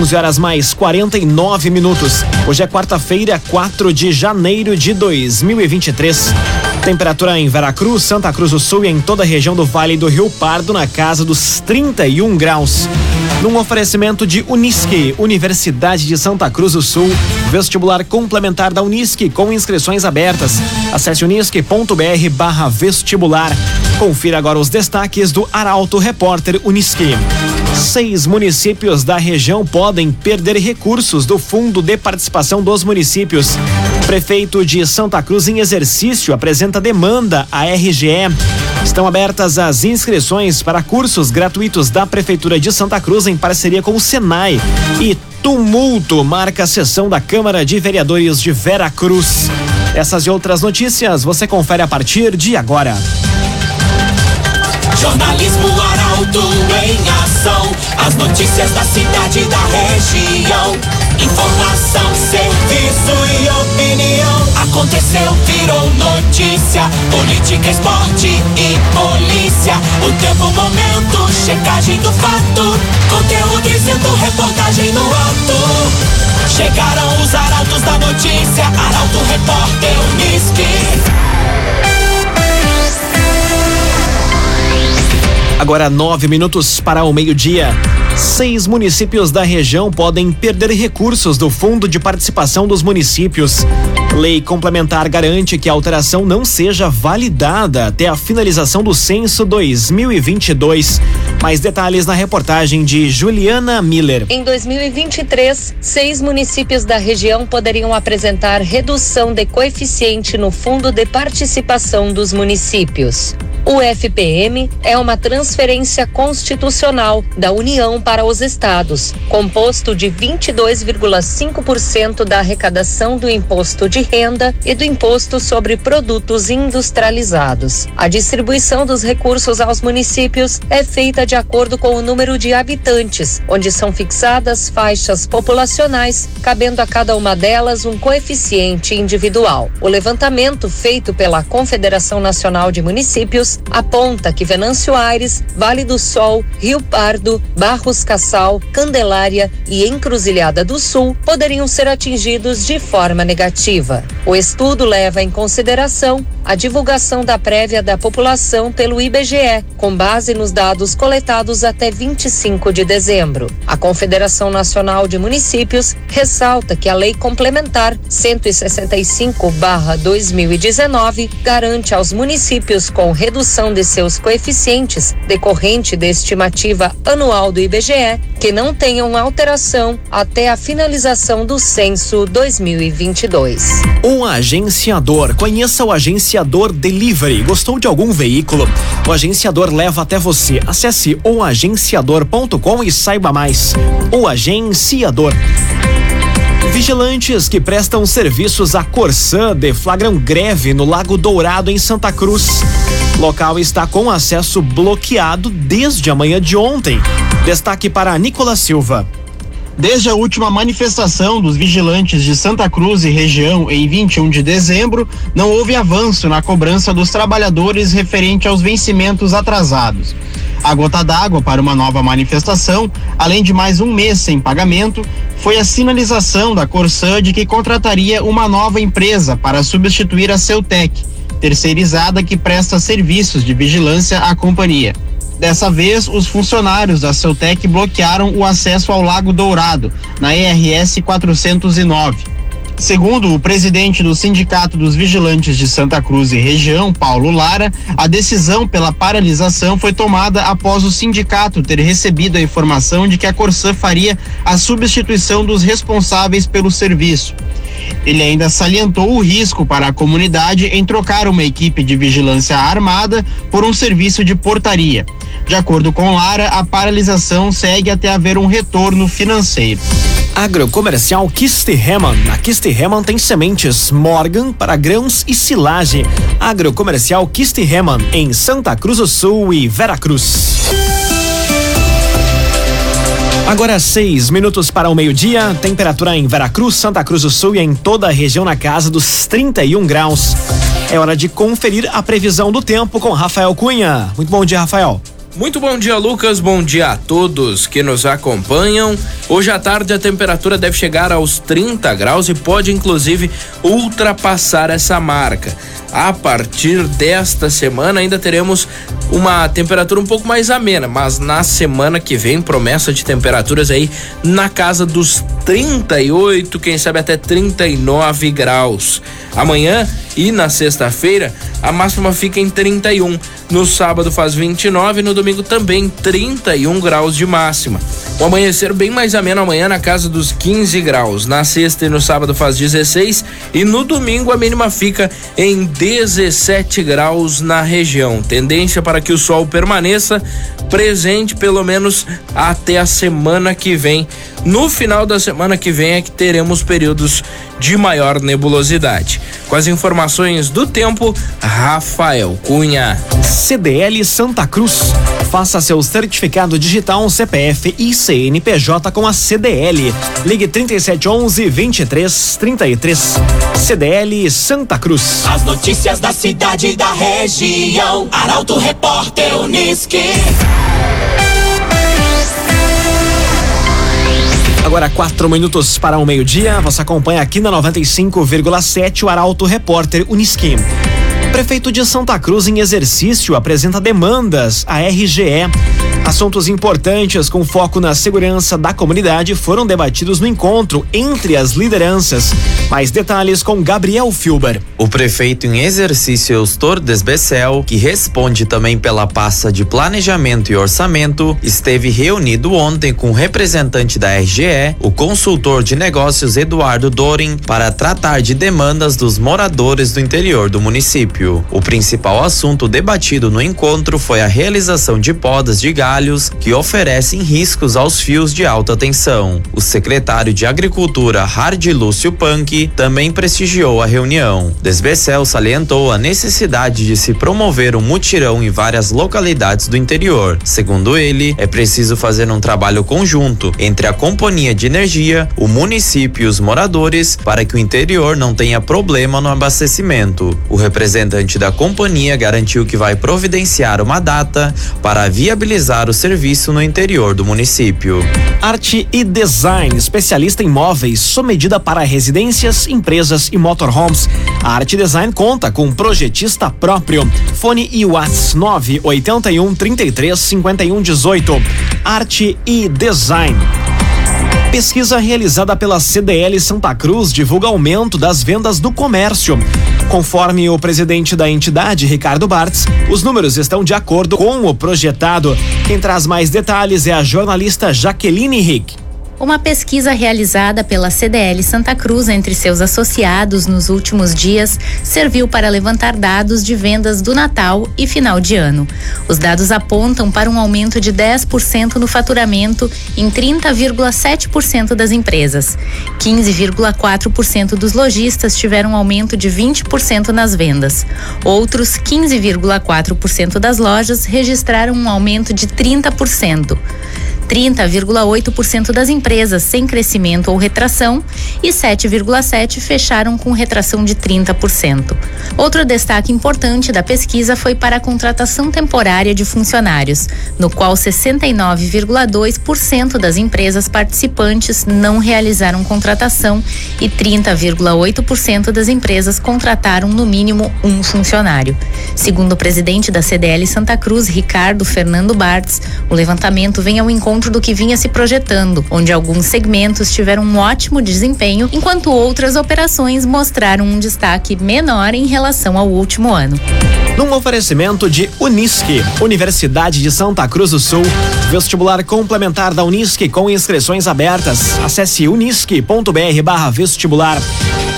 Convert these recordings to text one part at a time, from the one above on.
11 horas mais 49 minutos. Hoje é quarta-feira, 4 de janeiro de 2023. Temperatura em Veracruz, Santa Cruz do Sul e em toda a região do Vale do Rio Pardo na casa dos 31 graus. Num oferecimento de Unisque, Universidade de Santa Cruz do Sul, vestibular complementar da Unisque com inscrições abertas. Acesse unisque.br vestibular. Confira agora os destaques do Arauto Repórter Unisque. Seis municípios da região podem perder recursos do Fundo de Participação dos Municípios. Prefeito de Santa Cruz em exercício apresenta demanda à RGE. Estão abertas as inscrições para cursos gratuitos da Prefeitura de Santa Cruz em parceria com o Senai. E tumulto marca a sessão da Câmara de Vereadores de Vera Cruz. Essas e outras notícias você confere a partir de agora. Jornalismo Arauto em ação. As notícias da cidade e da região. Informação, serviço e opinião. Aconteceu, virou notícia. Política, esporte e polícia. O tempo, momento, checagem do fato. Conteúdo dizendo, reportagem no ato. Chegaram os arautos da notícia. Arauto, repórter, Unisque. Agora nove minutos para o meio-dia. Seis municípios da região podem perder recursos do Fundo de Participação dos Municípios. Lei complementar garante que a alteração não seja validada até a finalização do censo 2022. Mais detalhes na reportagem de Juliana Miller. Em 2023, seis municípios da região poderiam apresentar redução de coeficiente no Fundo de Participação dos Municípios. O FPM é uma transferência constitucional da União para os estados, composto de 22,5% da arrecadação do imposto de renda e do imposto sobre produtos industrializados. A distribuição dos recursos aos municípios é feita de acordo com o número de habitantes, onde são fixadas faixas populacionais, cabendo a cada uma delas um coeficiente individual. O levantamento feito pela Confederação Nacional de Municípios aponta que Venâncio Aires, Vale do Sol, Rio Pardo, Barros Cassal, Candelária e Encruzilhada do Sul poderiam ser atingidos de forma negativa. But. O estudo leva em consideração a divulgação da prévia da população pelo IBGE, com base nos dados coletados até 25 de dezembro. A Confederação Nacional de Municípios ressalta que a Lei Complementar 165/2019 garante aos municípios com redução de seus coeficientes decorrente da estimativa anual do IBGE que não tenham alteração até a finalização do censo 2022. O agenciador. Conheça o agenciador Delivery. Gostou de algum veículo? O agenciador leva até você. Acesse oagenciador.com e saiba mais. O agenciador. Vigilantes que prestam serviços à Corsã deflagram greve no Lago Dourado, em Santa Cruz. Local está com acesso bloqueado desde a manhã de ontem. Destaque para Nicolas Silva. Desde a última manifestação dos vigilantes de Santa Cruz e região em 21 de dezembro, não houve avanço na cobrança dos trabalhadores referente aos vencimentos atrasados. A gota d'água para uma nova manifestação, além de mais um mês sem pagamento, foi a sinalização da Corsã de que contrataria uma nova empresa para substituir a Ceutec, terceirizada que presta serviços de vigilância à companhia. Dessa vez, os funcionários da Ceutec bloquearam o acesso ao Lago Dourado, na ERS 409. Segundo o presidente do Sindicato dos Vigilantes de Santa Cruz e região, Paulo Lara, a decisão pela paralisação foi tomada após o sindicato ter recebido a informação de que a Corsã faria a substituição dos responsáveis pelo serviço. Ele ainda salientou o risco para a comunidade em trocar uma equipe de vigilância armada por um serviço de portaria. De acordo com Lara, a paralisação segue até haver um retorno financeiro. Agrocomercial Kistihemann. A Kistihemann tem sementes Morgan para grãos e silagem. Agrocomercial Kistihemann em Santa Cruz do Sul e Veracruz. Agora seis minutos para o meio-dia, temperatura em Veracruz, Santa Cruz do Sul e em toda a região na casa dos 31 graus. É hora de conferir a previsão do tempo com Rafael Cunha. Muito bom dia, Rafael. Muito bom dia, Lucas. Bom dia a todos que nos acompanham. Hoje à tarde a temperatura deve chegar aos 30 graus e pode inclusive ultrapassar essa marca. A partir desta semana ainda teremos uma temperatura um pouco mais amena, mas na semana que vem promessa de temperaturas aí na casa dos 38, quem sabe até 39 graus. Amanhã e na sexta-feira a máxima fica em 31. No sábado faz 29 e no domingo também 31 graus de máxima. O amanhecer bem mais ameno amanhã na casa dos 15 graus. Na sexta e no sábado faz 16 e no domingo a mínima fica em 17 graus na região. Tendência para que o sol permaneça presente pelo menos até a semana que vem. No final da semana que vem é que teremos períodos de maior nebulosidade. Com as informações do tempo, Rafael Cunha. CDL Santa Cruz. Faça seu certificado digital CPF e CNPJ com a CDL. Ligue 3711 2333. CDL Santa Cruz. As notícias da cidade e da região. Arauto Repórter Uniski. Agora quatro minutos para o meio-dia. Você acompanha aqui na 95,7 o Arauto Repórter Uniski. Prefeito de Santa Cruz em exercício apresenta demandas à RGE. Assuntos importantes com foco na segurança da comunidade foram debatidos no encontro entre as lideranças. Mais detalhes com Gabriel Filber. O prefeito em exercício Eustor Desbecel, que responde também pela pasta de planejamento e orçamento, esteve reunido ontem com o representante da RGE, o consultor de negócios Eduardo Dorin, para tratar de demandas dos moradores do interior do município. O principal assunto debatido no encontro foi a realização de podas de galhos que oferecem riscos aos fios de alta tensão. O secretário de Agricultura, Hardy Lúcio Punk, também prestigiou a reunião. Desbecel salientou a necessidade de se promover um mutirão em várias localidades do interior. Segundo ele, é preciso fazer um trabalho conjunto entre a companhia de energia, o município e os moradores para que o interior não tenha problema no abastecimento. O representante da companhia garantiu que vai providenciar uma data para viabilizar o serviço no interior do município. Arte e Design, especialista em móveis, sob medida para residências, empresas e motorhomes. A Arte Design conta com projetista próprio. Fone e Whats 981 33 51 18. Arte e Design. Pesquisa realizada pela CDL Santa Cruz divulga aumento das vendas do comércio. Conforme o presidente da entidade, Ricardo Bartz, os números estão de acordo com o projetado. Quem traz mais detalhes é a jornalista Jaqueline Rick. Uma pesquisa realizada pela CDL Santa Cruz entre seus associados nos últimos dias serviu para levantar dados de vendas do Natal e final de ano. Os dados apontam para um aumento de 10% no faturamento em 30,7% das empresas. 15,4% dos lojistas tiveram um aumento de 20% nas vendas. Outros 15,4% das lojas registraram um aumento de 30%. 30,8% das empresas sem crescimento ou retração e 7,7% fecharam com retração de 30%. Outro destaque importante da pesquisa foi para a contratação temporária de funcionários, no qual 69,2% das empresas participantes não realizaram contratação e 30,8% das empresas contrataram no mínimo um funcionário. Segundo o presidente da CDL Santa Cruz, Ricardo Fernando Bartz, o levantamento vem ao encontro do que vinha se projetando, onde alguns segmentos tiveram um ótimo desempenho, enquanto outras operações mostraram um destaque menor em relação ao último ano. Num oferecimento de Unisque, Universidade de Santa Cruz do Sul, vestibular complementar da Unisque com inscrições abertas. Acesse unisque.br/vestibular.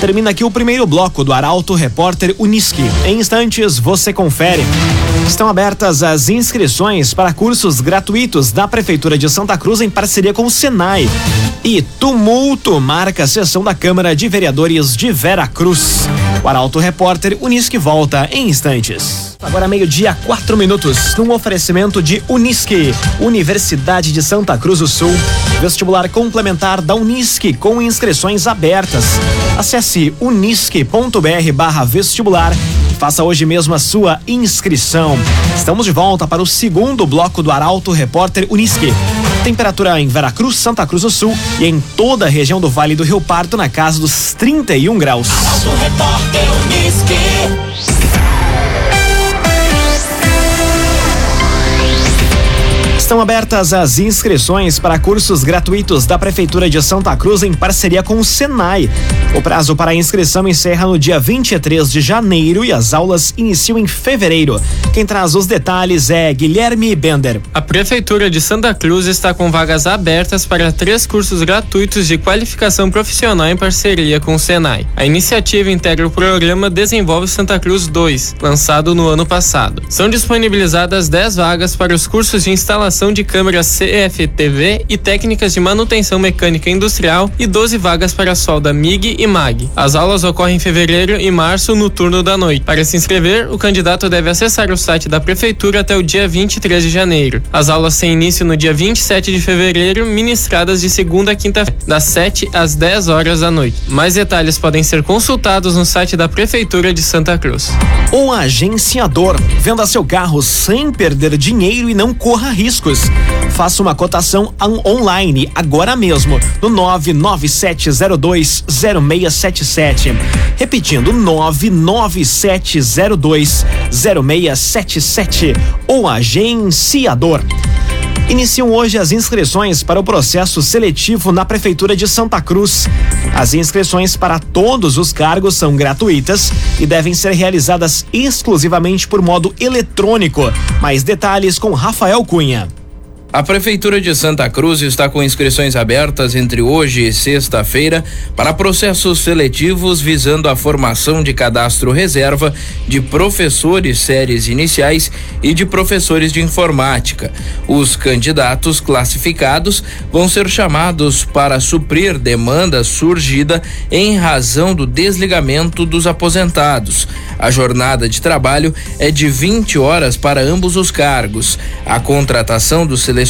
Termina aqui o primeiro bloco do Arauto Repórter Unisque. Em instantes você confere. Estão abertas as inscrições para cursos gratuitos da Prefeitura de Santa Cruz em parceria com o Senai. E tumulto marca a sessão da Câmara de Vereadores de Vera Cruz. O Arauto Repórter Unisque volta em instantes. Agora meio-dia, quatro minutos, num oferecimento de Unisque, Universidade de Santa Cruz do Sul. Vestibular complementar da Unisque com inscrições abertas. Acesse unisque.br vestibular Faça hoje mesmo a sua inscrição. Estamos de volta para o segundo bloco do Arauto Repórter Unisque. Temperatura em Veracruz, Santa Cruz do Sul e em toda a região do Vale do Rio Pardo na casa dos 31 graus. Arauto Repórter Unisque. Estão abertas as inscrições para cursos gratuitos da Prefeitura de Santa Cruz em parceria com o Senai. O prazo para a inscrição encerra no dia 23 de janeiro e as aulas iniciam em fevereiro. Quem traz os detalhes é Guilherme Bender. A Prefeitura de Santa Cruz está com vagas abertas para três cursos gratuitos de qualificação profissional em parceria com o Senai. A iniciativa integra o programa Desenvolve Santa Cruz 2, lançado no ano passado. São disponibilizadas 10 vagas para os cursos de instalação de câmeras CFTV e técnicas de manutenção mecânica industrial e 12 vagas para solda MIG e MAG. As aulas ocorrem em fevereiro e março no turno da noite. Para se inscrever, o candidato deve acessar o site da prefeitura até o dia 23 de janeiro. As aulas têm início no dia 27 de fevereiro, ministradas de segunda a quinta-feira, das 7 às 10 horas da noite. Mais detalhes podem ser consultados no site da prefeitura de Santa Cruz. O agenciador. Venda seu carro sem perder dinheiro e não corra Faça uma cotação online agora mesmo no 997020677. Repetindo 997020677. O agenciador. Iniciam hoje as inscrições para o processo seletivo na Prefeitura de Santa Cruz. As inscrições para todos os cargos são gratuitas e devem ser realizadas exclusivamente por modo eletrônico. Mais detalhes com Rafael Cunha. A Prefeitura de Santa Cruz está com inscrições abertas entre hoje e sexta-feira para processos seletivos visando a formação de cadastro reserva de professores séries iniciais e de professores de informática. Os candidatos classificados vão ser chamados para suprir demanda surgida em razão do desligamento dos aposentados. A jornada de trabalho é de 20 horas para ambos os cargos. A contratação dos selecionados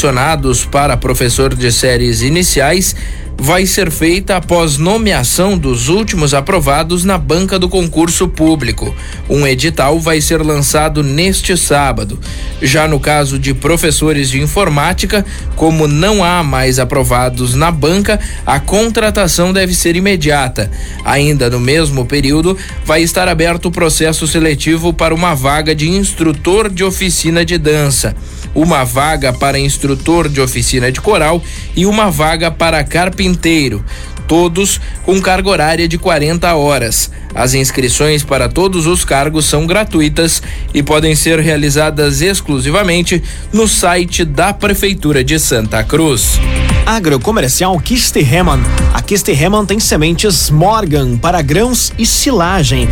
para professor de séries iniciais vai ser feita após nomeação dos últimos aprovados na banca do concurso público. Um edital vai ser lançado neste sábado. Já no caso de professores de informática, como não há mais aprovados na banca, a contratação deve ser imediata. Ainda no mesmo período, vai estar aberto o processo seletivo para uma vaga de instrutor de oficina de dança uma vaga para instrutor de oficina de coral e uma vaga para carpinteiro, todos com carga horária de 40 horas. As inscrições para todos os cargos são gratuitas e podem ser realizadas exclusivamente no site da Prefeitura de Santa Cruz. Agrocomercial Kistihemann. A Kistihemann tem sementes Morgan para grãos e silagem.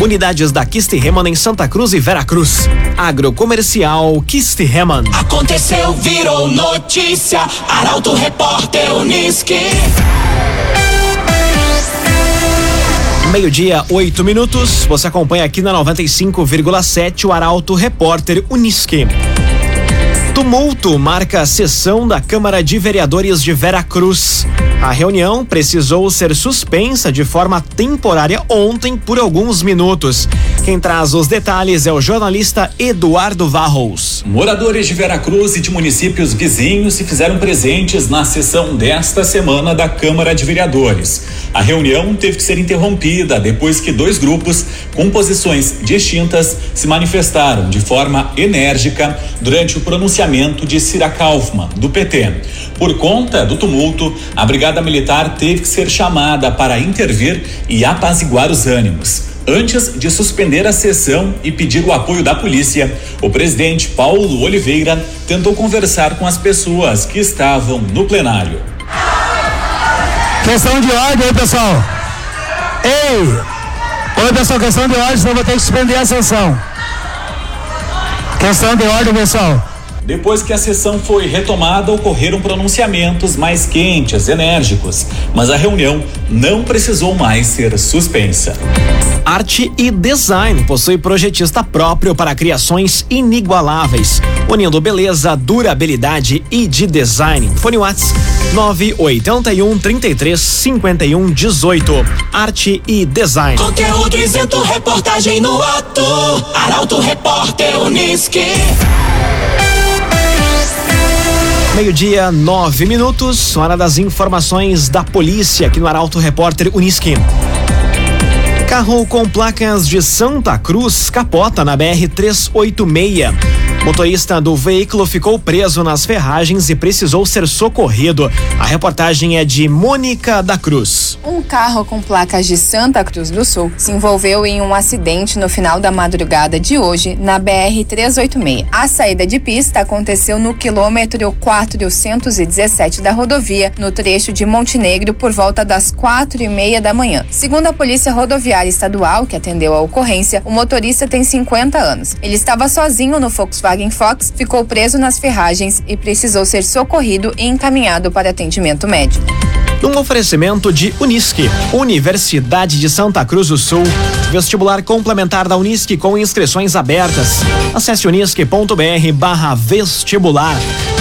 Unidades da Kistihemann em Santa Cruz e Veracruz. Agrocomercial Kistihemann. Aconteceu, virou notícia. Arauto Repórter Unisque. Meio-dia, oito minutos. Você acompanha aqui na 95,7 o Arauto Repórter Unisque. Tumulto marca a sessão da Câmara de Vereadores de Veracruz. A reunião precisou ser suspensa de forma temporária ontem por alguns minutos. Quem traz os detalhes é o jornalista Eduardo Varros. Moradores de Veracruz e de municípios vizinhos se fizeram presentes na sessão desta semana da Câmara de Vereadores. A reunião teve que ser interrompida depois que dois grupos com posições distintas se manifestaram de forma enérgica durante o pronunciamento de Cira Kaufmann, do PT. Por conta do tumulto, a Brigada Militar teve que ser chamada para intervir e apaziguar os ânimos. Antes de suspender a sessão e pedir o apoio da polícia, o presidente Paulo Oliveira tentou conversar com as pessoas que estavam no plenário. Questão de ordem pessoal. Ei! Oi, pessoal, questão de ordem, senão vou ter que suspender a sessão. Questão de ordem, pessoal. Depois que a sessão foi retomada, ocorreram pronunciamentos mais quentes, enérgicos, mas a reunião não precisou mais ser suspensa. Arte e design possui projetista próprio para criações inigualáveis, unindo beleza, durabilidade e de design. Fone Whats 981 33 51 18. Arte e design. Conteúdo isento, reportagem no ato. Arauto Repórter Uniski. Meio-dia, nove minutos, hora das informações da polícia aqui no Arauto Repórter Uniski. Carro com placas de Santa Cruz capota na BR 386. Motorista do veículo ficou preso nas ferragens e precisou ser socorrido. A reportagem é de Mônica da Cruz. Um carro com placas de Santa Cruz do Sul se envolveu em um acidente no final da madrugada de hoje na BR 386. A saída de pista aconteceu no quilômetro 417 da rodovia, no trecho de Montenegro, por volta das quatro e meia da manhã. Segundo a Polícia Rodoviária Estadual, que atendeu a ocorrência, o motorista tem 50 anos. Ele estava sozinho no Volkswagen Fox ficou preso nas ferragens e precisou ser socorrido e encaminhado para atendimento médico. Um oferecimento de Unisque, Universidade de Santa Cruz do Sul, vestibular complementar da Unisque com inscrições abertas. Acesse unisque.br barra vestibular.